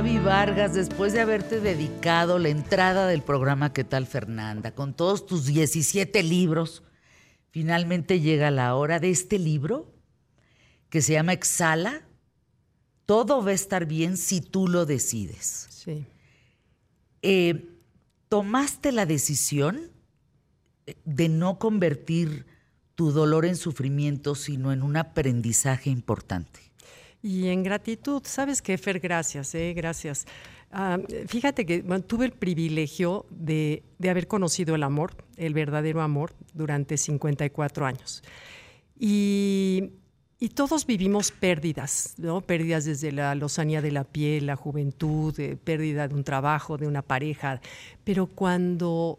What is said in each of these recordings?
Gaby Vargas, después de haberte dedicado la entrada del programa ¿Qué tal Fernanda? Con todos tus 17 libros, finalmente llega la hora de este libro que se llama Exhala. Todo va a estar bien si tú lo decides. Sí. Eh, tomaste la decisión de no convertir tu dolor en sufrimiento, sino en un aprendizaje importante. Y en gratitud, ¿sabes qué, Fer? Gracias, eh, gracias. Ah, fíjate que tuve el privilegio de, haber conocido el amor, el verdadero amor, durante 54 años. Y, todos vivimos pérdidas, ¿no? Pérdidas desde la lozanía de la piel, la juventud, eh, pérdida de un trabajo, de una pareja. Pero cuando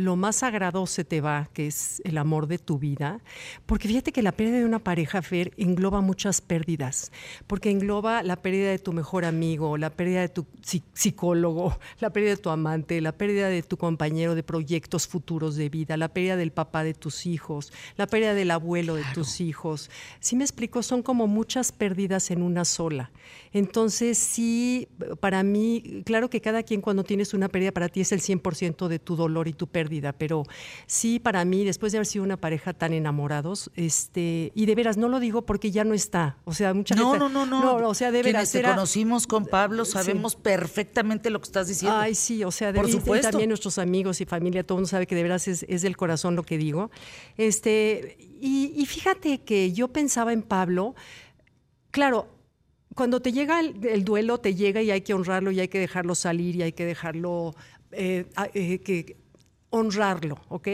lo más sagrado se te va, que es el amor de tu vida, porque fíjate que la pérdida de una pareja, Fer, engloba muchas pérdidas, porque engloba la pérdida de tu mejor amigo, la pérdida de tu psicólogo, la pérdida de tu amante, la pérdida de tu compañero de proyectos futuros de vida, la pérdida del papá de tus hijos, la pérdida del abuelo de tus hijos. Si me explico, son como muchas pérdidas en una sola. Entonces, sí, para mí, claro que cada quien cuando tienes una pérdida para ti es el 100% de tu dolor y tu pérdida, pero sí, para mí, después de haber sido una pareja tan enamorados, este, y de veras, no lo digo porque ya no está, o sea, mucha no, gente... No, no, no, no. o sea, de veras... Quienes te conocimos con Pablo sabemos perfectamente lo que estás diciendo. Ay, sí, o sea, de Por supuesto. también nuestros amigos y familia, todo el mundo sabe que de veras es, es del corazón lo que digo. Este, y, y fíjate que yo pensaba en Pablo, claro, cuando te llega el, duelo, te llega y hay que honrarlo y hay que dejarlo salir y hay que dejarlo, eh, eh, que honrarlo, ¿ok?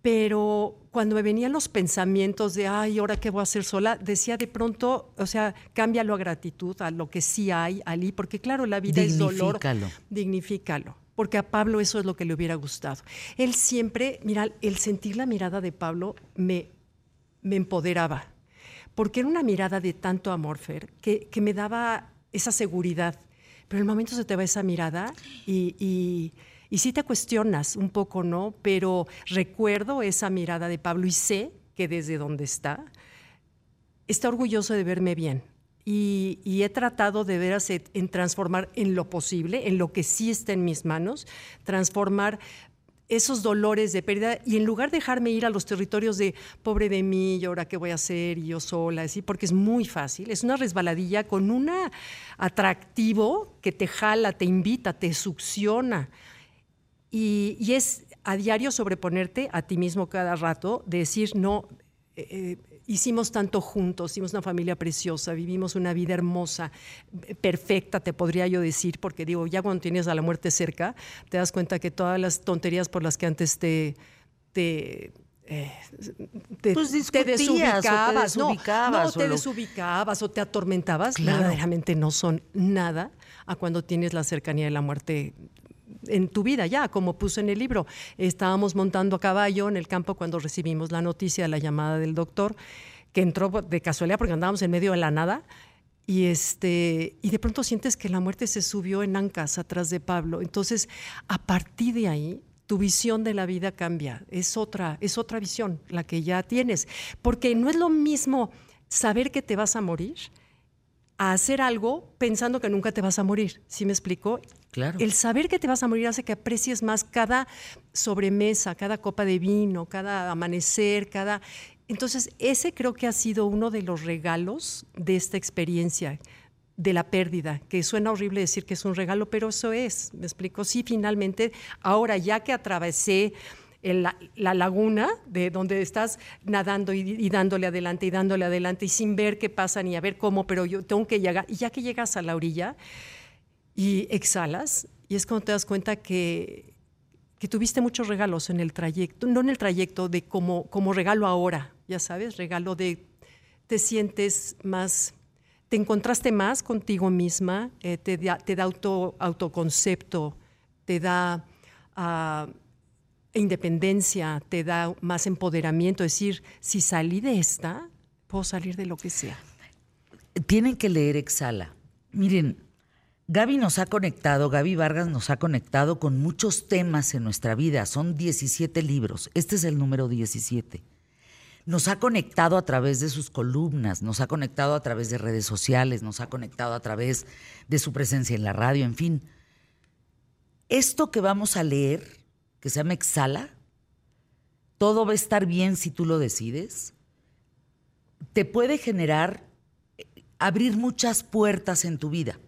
Pero cuando me venían los pensamientos de, ay, ¿ahora qué voy a hacer sola? Decía de pronto, o sea, cámbialo a gratitud, a lo que sí hay, Ali, porque claro, la vida es dolor. Dignifícalo. Porque a Pablo eso es lo que le hubiera gustado. Él siempre, mira, el sentir la mirada de Pablo me, me empoderaba porque era una mirada de tanto amor, Fer, que, me daba esa seguridad. Pero en el momento se te va esa mirada y, y, sí te cuestionas un poco, ¿no? Pero recuerdo esa mirada de Pablo y sé que desde donde está, está orgulloso de verme bien. Y, y, he tratado de veras en transformar en lo posible, en lo que sí está en mis manos, transformar esos dolores de pérdida y en lugar de dejarme ir a los territorios de pobre de mí, y ahora qué voy a hacer, y yo sola, así, porque es muy fácil, es una resbaladilla con un atractivo que te jala, te invita, te succiona. Y, es a diario sobreponerte a ti mismo cada rato, decir, no, eh, eh, hicimos tanto juntos, hicimos una familia preciosa, vivimos una vida hermosa, perfecta, te podría yo decir, porque digo, ya cuando tienes a la muerte cerca, te das cuenta que todas las tonterías por las que antes te... te eh, te, pues desubicabas, o te desubicabas, no, te desubicabas o te atormentabas, verdaderamente no son nada a cuando tienes la cercanía de la muerte en tu vida ya, como puse en el libro. Estábamos montando a caballo en el campo cuando recibimos la noticia la llamada del doctor, que entró de casualidad porque andábamos en medio de la nada. Y, este, y de pronto sientes que la muerte se subió en ancas atrás de Pablo. Entonces, a partir de ahí, tu visión de la vida cambia. Es otra, es otra visión la que ya tienes. Porque no es lo mismo saber que te vas a morir a hacer algo pensando que nunca te vas a morir. ¿Sí me explico? Claro. El saber que te vas a morir hace que aprecies más cada sobremesa, cada copa de vino, cada amanecer, cada... Entonces, ese creo que ha sido uno de los regalos de esta experiencia de la pérdida, que suena horrible decir que es un regalo, pero eso es, me explico. Sí, finalmente, ahora ya que atravesé la, laguna de donde estás nadando y, dándole adelante y dándole adelante y sin ver qué pasa ni a ver cómo, pero yo tengo que llegar. Y ya que llegas a la orilla y exhalas, y es cuando te das cuenta que, que tuviste muchos regalos en el trayecto, no en el trayecto de como, como regalo ahora, ya sabes, regalo de te sientes más, te encontraste más contigo misma, eh, te, da, te da auto, autoconcepto, te da... Uh, independencia, te da más empoderamiento. Es decir, si salí de esta, puedo salir de lo que sea. Tienen que leer Exhala. Miren, Gaby nos ha conectado, Gaby Vargas nos ha conectado con muchos temas en nuestra vida. Son 17 libros. Este es el número 17. nos ha conectado a través de sus columnas, nos ha conectado a través de redes sociales, nos ha conectado a través de su presencia en la radio, en fin. Esto que vamos a leer, que se llama Exhala, todo va a estar bien si tú lo decides, te puede generar, eh, abrir muchas puertas en tu vida.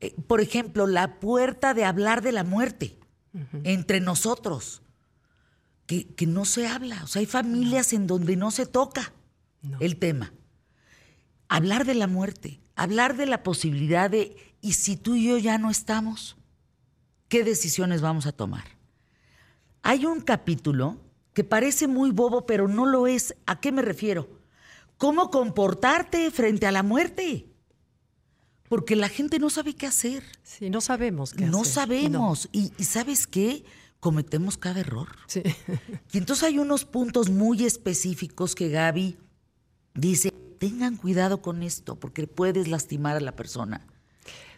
Eh, por ejemplo, la puerta de hablar de la muerte entre nosotros que, no se habla. O sea, hay familias en donde no se toca el tema. Hablar de la muerte, hablar de la posibilidad de, ¿y si tú y yo ya no estamos? ¿Qué decisiones vamos a tomar? Hay un capítulo que parece muy bobo, pero no lo es. ¿A qué me refiero? ¿Cómo comportarte frente a la muerte? Porque la gente no sabe qué hacer. Sí, no sabemos qué no hacer. Sabemos. No sabemos. Y, y ¿sabes qué? cometemos cada error. Sí. Y entonces hay unos puntos muy específicos que Gaby dice, tengan cuidado con esto porque puedes lastimar a la persona.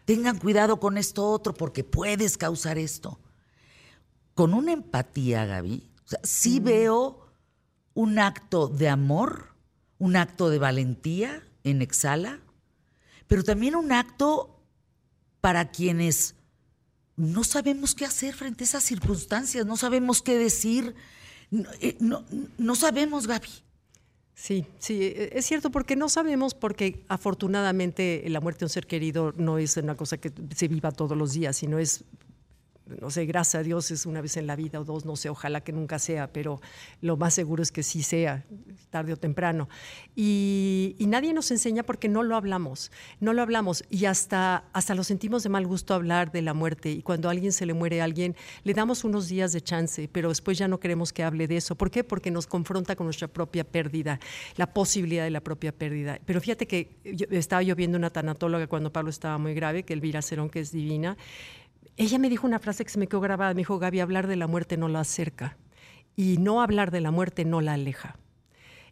Tengan cuidado con esto otro porque puedes causar esto. Con una empatía, Gaby, o sea, sí mm. veo un acto de amor, un acto de valentía en Exhala, pero también un acto para quienes no sabemos qué hacer frente a esas circunstancias, no sabemos qué decir, no, eh, no, sabemos, Gaby. Sí, sí, e, es cierto, porque no sabemos, porque afortunadamente la muerte de un ser querido no es una cosa que se viva todos los días, sino es no sé, gracias a Dios es una vez en la vida o dos, no sé, ojalá que nunca sea, pero lo más seguro es que sí sea, tarde o temprano. Y, nadie nos enseña porque no lo hablamos, no lo hablamos y hasta, hasta lo sentimos de mal gusto hablar de la muerte y cuando alguien se le muere a alguien, le damos unos días de chance, pero después ya no queremos que hable de eso. ¿Por qué? Porque nos confronta con nuestra propia pérdida, la posibilidad de la propia pérdida. Pero fíjate que estaba yo viendo una tanatóloga cuando Pablo estaba muy grave, que Elvira Cerón, que es divina, ella me dijo una frase que se me quedó grabada, me dijo, Gaby, hablar de la muerte no la acerca y no hablar de la muerte no la aleja.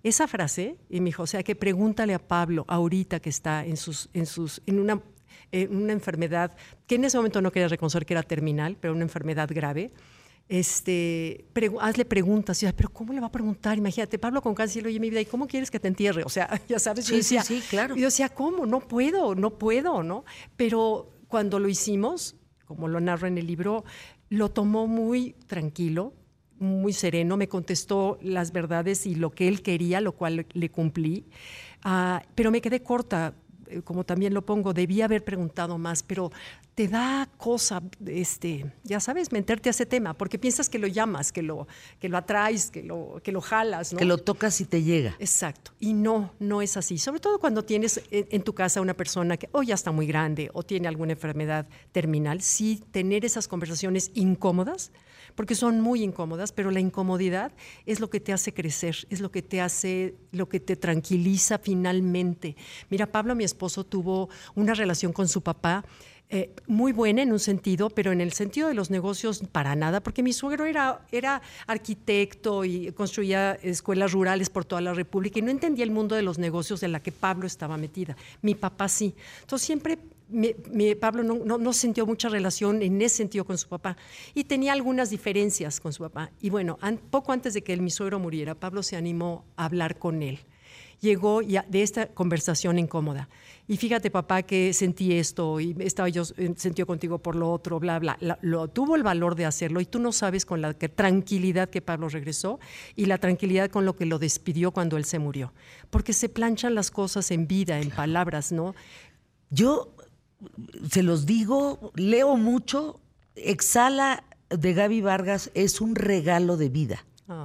Esa frase, y me dijo, o sea, que pregúntale a Pablo ahorita que está en, sus, en, sus, en una, una enfermedad que en ese momento no quería reconocer que era terminal, pero una enfermedad grave, este, hazle preguntas. Y, pero ¿cómo le va a preguntar? Imagínate, Pablo con cáncer, oye, mi vida, ¿y cómo quieres que te entierre? O sea, ya sabes, sí, sí, sí, claro. Y yo decía, ¿cómo? No puedo, no puedo, ¿no? Pero cuando lo hicimos, como lo narro en el libro, lo tomó muy tranquilo, muy sereno, me contestó las verdades y lo que él quería, lo cual le cumplí, ah, pero me quedé corta, eh, como también lo pongo, debía haber preguntado más, pero te da cosa, este, ya sabes, meterte a ese tema, porque piensas que lo llamas, que lo, que lo atraes, que lo, que lo jalas, ¿no? Que lo tocas y te llega. Exacto. Y no, no es así. Sobre todo cuando tienes en, tu casa una persona que o ya está muy grande o tiene alguna enfermedad terminal, sí tener esas conversaciones incómodas, porque son muy incómodas, pero la incomodidad es lo que te hace crecer, es lo que te hace, lo que te tranquiliza finalmente. Mira, Pablo, mi esposo, tuvo una relación con su papá eh, muy buena en un sentido, pero en el sentido de los negocios para nada, porque mi suegro era, era arquitecto y construía escuelas rurales por toda la República y no entendía el mundo de los negocios en la que Pablo estaba metida. Mi papá sí. Entonces siempre mi, Pablo no, no, sintió mucha relación en ese sentido con su papá y tenía algunas diferencias con su papá. Y bueno, poco antes de que el, mi suegro muriera, Pablo se animó a hablar con él. Llegó ya de esta conversación incómoda y fíjate papá que sentí esto y estaba yo sentió contigo por lo otro, bla, bla. lo, tuvo el valor de hacerlo y tú no sabes con la tranquilidad que Pablo regresó y la tranquilidad con lo que lo despidió cuando él se murió. Porque se planchan las cosas en vida, en palabras, ¿no? Yo se los digo, leo mucho, Exhala de Gaby Vargas es un regalo de vida.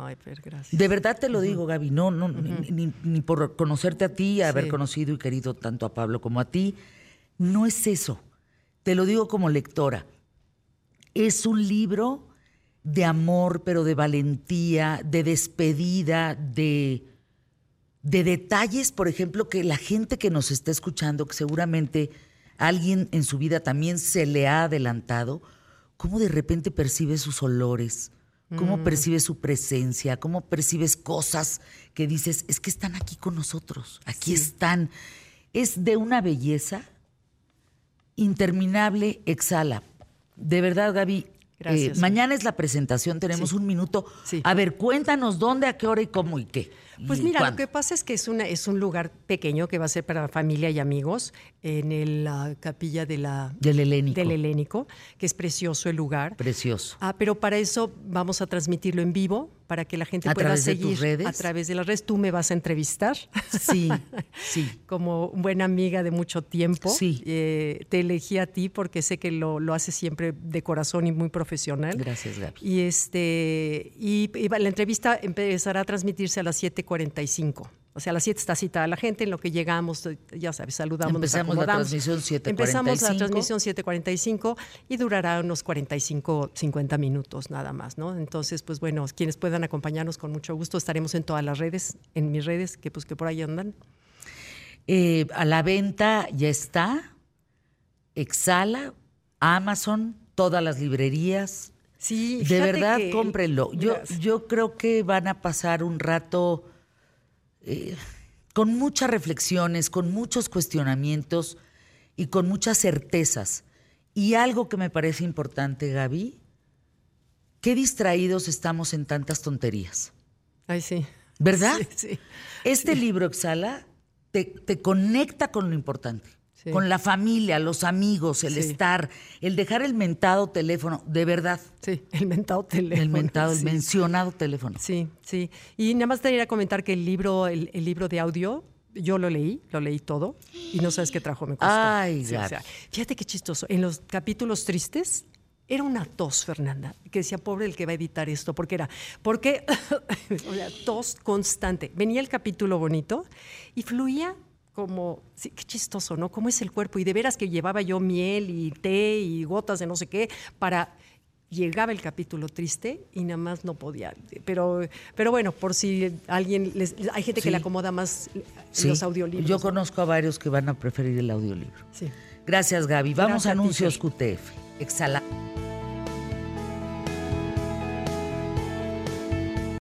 Ay, gracias. De verdad te lo digo, Gaby, no, no, ni, por conocerte a ti, haber conocido y querido tanto a Pablo como a ti, no es eso. Te lo digo como lectora. Es un libro de amor, pero de valentía, de despedida, de, de detalles, por ejemplo, que la gente que nos está escuchando, que seguramente alguien en su vida también se le ha adelantado, cómo de repente percibe sus olores, cómo mm. percibes su presencia, cómo percibes cosas que dices, es que están aquí con nosotros, aquí están. Es de una belleza interminable, exhala. De verdad, Gaby. Eh, mañana es la presentación, tenemos un minuto. A ver, cuéntanos dónde, a qué hora y cómo y qué. Pues mira, lo que pasa es que es, una, es un lugar pequeño que va a ser para familia y amigos en la capilla de la, del, Helénico. del Helénico, que es precioso el lugar. Precioso. Ah, pero para eso vamos a transmitirlo en vivo, para que la gente pueda seguir a través de las redes. Tú me vas a entrevistar. Sí, sí. Como buena amiga de mucho tiempo. Sí. Eh, te elegí a ti porque sé que lo, lo haces siempre de corazón y muy profesional. Gracias, Gaby. Y, este, y, y la entrevista empezará a transmitirse a las 7.45. O sea, a las 7 está citada la gente, en lo que llegamos, ya sabes, saludamos, Empezamos la transmisión 7.45. Empezamos la transmisión 7.45 y durará unos 45, 50 minutos nada más, ¿no? Entonces, pues bueno, quienes puedan acompañarnos con mucho gusto, estaremos en todas las redes, en mis redes, que pues que por ahí andan. Eh, a la venta ya está, Exhala, Amazon, todas las librerías. Sí, de verdad, cómprenlo. Yo, yo creo que van a pasar un rato eh, con muchas reflexiones, con muchos cuestionamientos y con muchas certezas. Y algo que me parece importante, Gaby, qué distraídos estamos en tantas tonterías. Ay, sí. ¿Verdad? Sí, Este libro, Exhala, te, te conecta con lo importante con la familia, los amigos, el estar, el dejar el mentado teléfono, de verdad. Sí, el mentado teléfono. El mentado, el mencionado teléfono. Sí, sí. Y nada más te a comentar que el libro, el, libro de audio, yo lo leí, lo leí todo, y no sabes qué trajo me costó. Ay, fíjate qué chistoso. En los capítulos tristes, era una tos, Fernanda, que decía, pobre el que va a editar esto, porque era, porque, o sea, tos constante. Venía el capítulo bonito y fluía como, sí, qué chistoso, ¿no? ¿Cómo es el cuerpo? Y de veras que llevaba yo miel y té y gotas de no sé qué para llegaba el capítulo triste y nada más no podía. Pero, pero bueno, por si alguien, les, hay gente que le acomoda más los audiolibros. Yo conozco a varios que van a preferir el audiolibro. Sí. Gracias, Gaby. Vamos a anuncios QTF. Exhala.